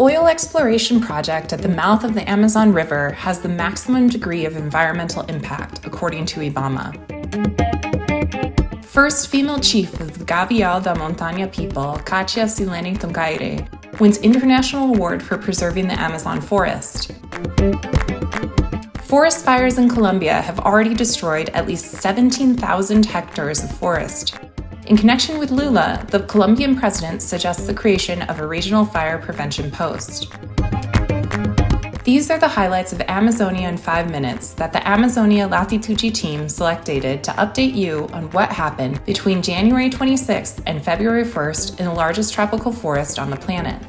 oil exploration project at the mouth of the Amazon River has the maximum degree of environmental impact, according to IBAMA. First female chief of the Gavião da Montanha people, Katia Silene Tonkyre, wins International Award for preserving the Amazon forest. Forest fires in Colombia have already destroyed at least 17,000 hectares of forest. In connection with Lula, the Colombian president suggests the creation of a regional fire prevention post. These are the highlights of Amazonia in 5 minutes that the Amazonia Latitude team selected to update you on what happened between January 26th and February 1st in the largest tropical forest on the planet.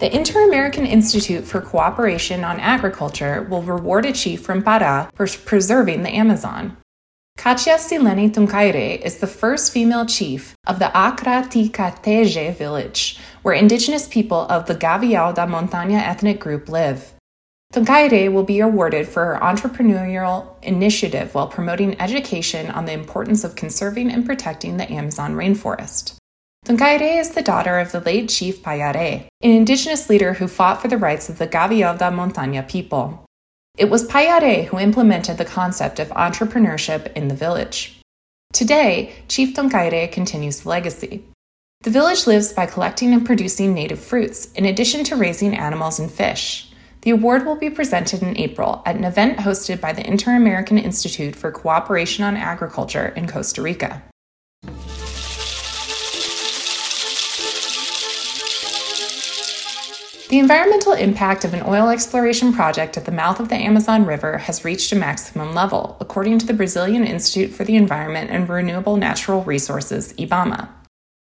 The Inter American Institute for Cooperation on Agriculture will reward a chief from Pará for preserving the Amazon. Katia Silene Tonkyre is the first female chief of the Acraticateje village, where indigenous people of the Gavião da Montanha ethnic group live. Tonkyre will be awarded for her entrepreneurial initiative while promoting education on the importance of conserving and protecting the Amazon rainforest. Tonkyre is the daughter of the late Chief Payare, an indigenous leader who fought for the rights of the Gavião da Montanha people. It was Payare who implemented the concept of entrepreneurship in the village. Today, Chief Tonkyre continues the legacy. The village lives by collecting and producing native fruits, in addition to raising animals and fish. The award will be presented in April at an event hosted by the Inter American Institute for Cooperation on Agriculture in Costa Rica. The environmental impact of an oil exploration project at the mouth of the Amazon River has reached a maximum level, according to the Brazilian Institute for the Environment and Renewable Natural Resources, IBAMA.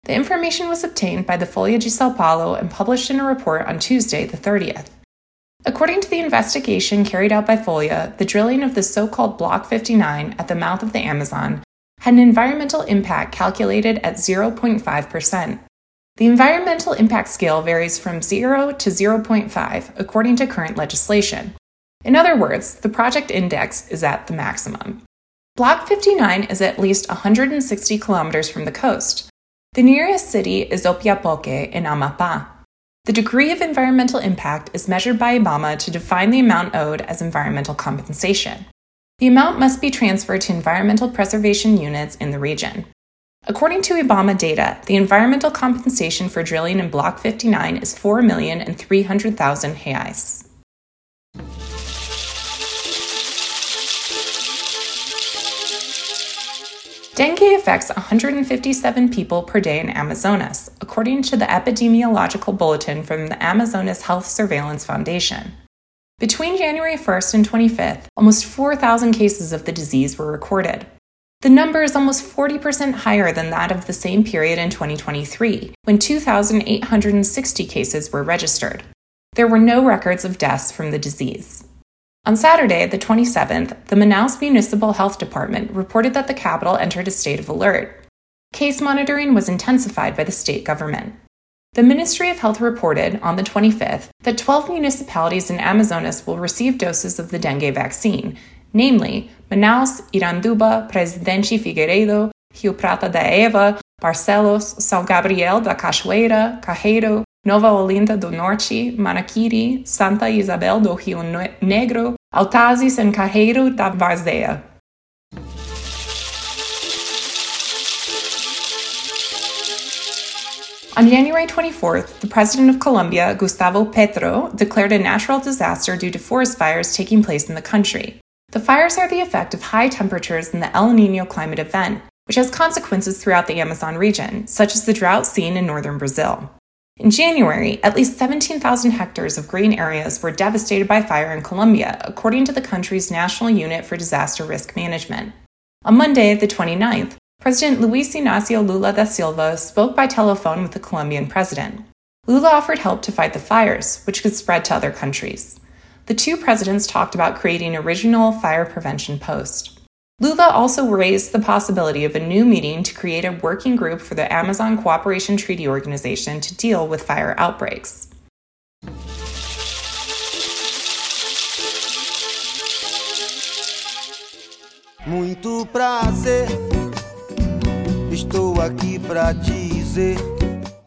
The information was obtained by the Folha de Sao Paulo and published in a report on Tuesday, the 30th. According to the investigation carried out by Folha, the drilling of the so called Block 59 at the mouth of the Amazon had an environmental impact calculated at 0.5%. The environmental impact scale varies from 0 to 0.5 according to current legislation. In other words, the project index is at the maximum. Block 59 is at least 160 kilometers from the coast. The nearest city is Oiapoque in Amapá. The degree of environmental impact is measured by IBAMA to define the amount owed as environmental compensation. The amount must be transferred to environmental preservation units in the region. According to IBAMA data, the environmental compensation for drilling in Block 59 is 4,300,000 reais. Dengue affects 157 people per day in Amazonas, according to the epidemiological bulletin from the Amazonas Health Surveillance Foundation. Between January 1st and 25th, almost 4,000 cases of the disease were recorded. The number is almost 40% higher than that of the same period in 2023, when 2,860 cases were registered. There were no records of deaths from the disease. On Saturday, the 27th, the Manaus Municipal Health Department reported that the capital entered a state of alert. Case monitoring was intensified by the state government. The Ministry of Health reported on the 25th that 12 municipalities in Amazonas will receive doses of the dengue vaccine, namely Manaus, Iranduba, Presidente Figueiredo, Rio Preto da Eva, Barcelos, São Gabriel da Cachoeira, Careiro, Nova Olinda do Norte, Manaquiri, Santa Isabel do Rio Negro, Autazes e Careiro da Várzea. On January 24th, the president of Colombia, Gustavo Petro, declared a natural disaster due to forest fires taking place in the country. The fires are the effect of high temperatures in the El Nino climate event, which has consequences throughout the Amazon region, such as the drought seen in northern Brazil. In January, at least 17,000 hectares of green areas were devastated by fire in Colombia, according to the country's National Unit for Disaster Risk Management. On Monday, the 29th, President Luis Inacio Lula da Silva spoke by telephone with the Colombian president. Lula offered help to fight the fires, which could spread to other countries the two presidents talked about creating a regional fire prevention post. Lula also raised the possibility of a new meeting to create a working group for the Amazon Cooperation Treaty Organization to deal with fire outbreaks. Muito prazer, estou aqui dizer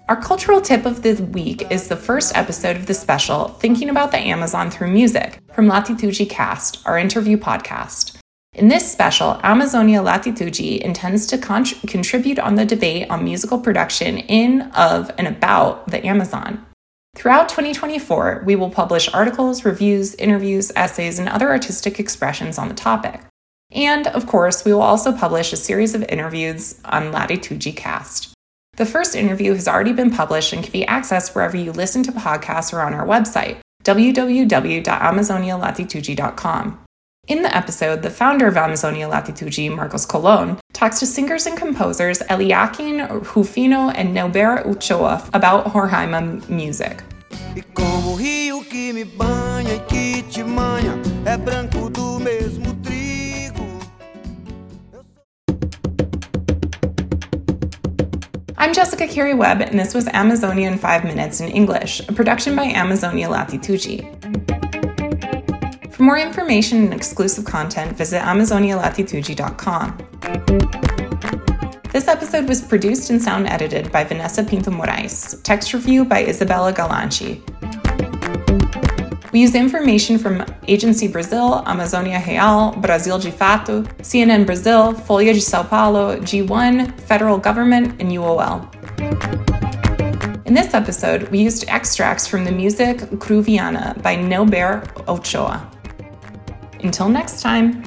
Our cultural tip of the week is the first episode of the special, Thinking About the Amazon Through Music, from Latitude Cast, our interview podcast. In this special, Amazonia Latitude intends to con- contribute on the debate on musical production in, of, and about the Amazon. Throughout 2024, we will publish articles, reviews, interviews, essays, and other artistic expressions on the topic. And, of course, we will also publish a series of interviews on Latitude Cast. The first interview has already been published and can be accessed wherever you listen to podcasts or on our website, www.amazonialatitude.com. In the episode, the founder of Amazonia Latitude, Marcos Colon, talks to singers and composers Eliakim Rufino and Neuber Uchoa about Roraima music. I'm Jessica Carey Webb, and this was Amazonia in 5 Minutes in English, a production by Amazonia Latitude. For more information and exclusive content, visit AmazoniaLatitude.com. This episode was produced and sound edited by Vanessa Pinto Morais, text review by Isabella Galanchi. We use information from Agency Brazil, Amazonia Real, Brasil de Fato, CNN Brazil, Folha de Sao Paulo, G1, Federal Government, and UOL. In this episode, we used extracts from the music Cruviana by Neuber Uchoa. Until next time.